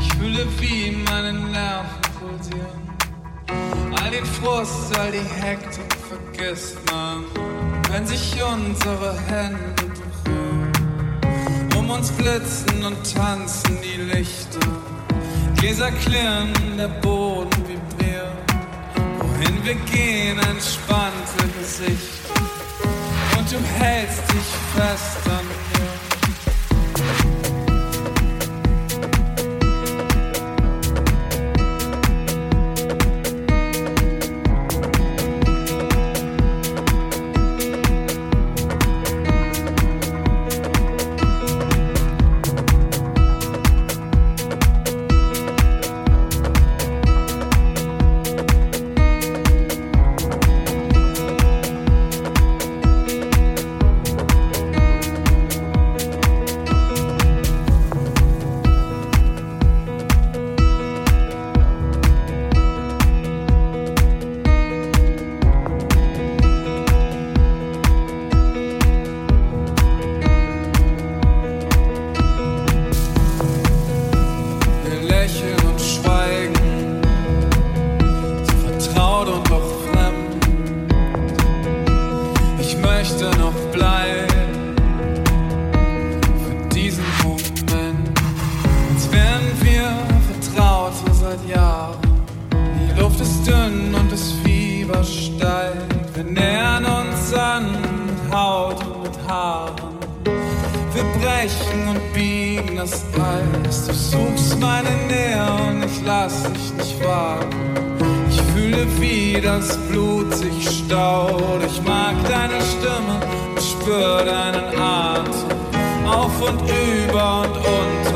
Ich fühle, wie meine Nerven pulsieren. All den Frust, all die Hektik vergisst man, wenn sich unsere Hände berühren. Um uns blitzen und tanzen die Lichter. Gläser klirren, der Boden vibriert. Wohin wir gehen, entspannte Gesichter. Und du hältst dich fest an Lächeln und Schweigen, so vertraut und doch fremd. Ich möchte noch bleiben für diesen Moment. Als wären wir vertraut seit Jahren. Die Luft ist dünn und das Fieber steigt. Wir nähern uns. wir brechen und biegen das Eis. Du suchst meine Nähe und ich lass dich nicht wagen. Ich fühle, wie das Blut sich staut. Ich mag deine Stimme und spür deinen Atem. Auf und über und unter.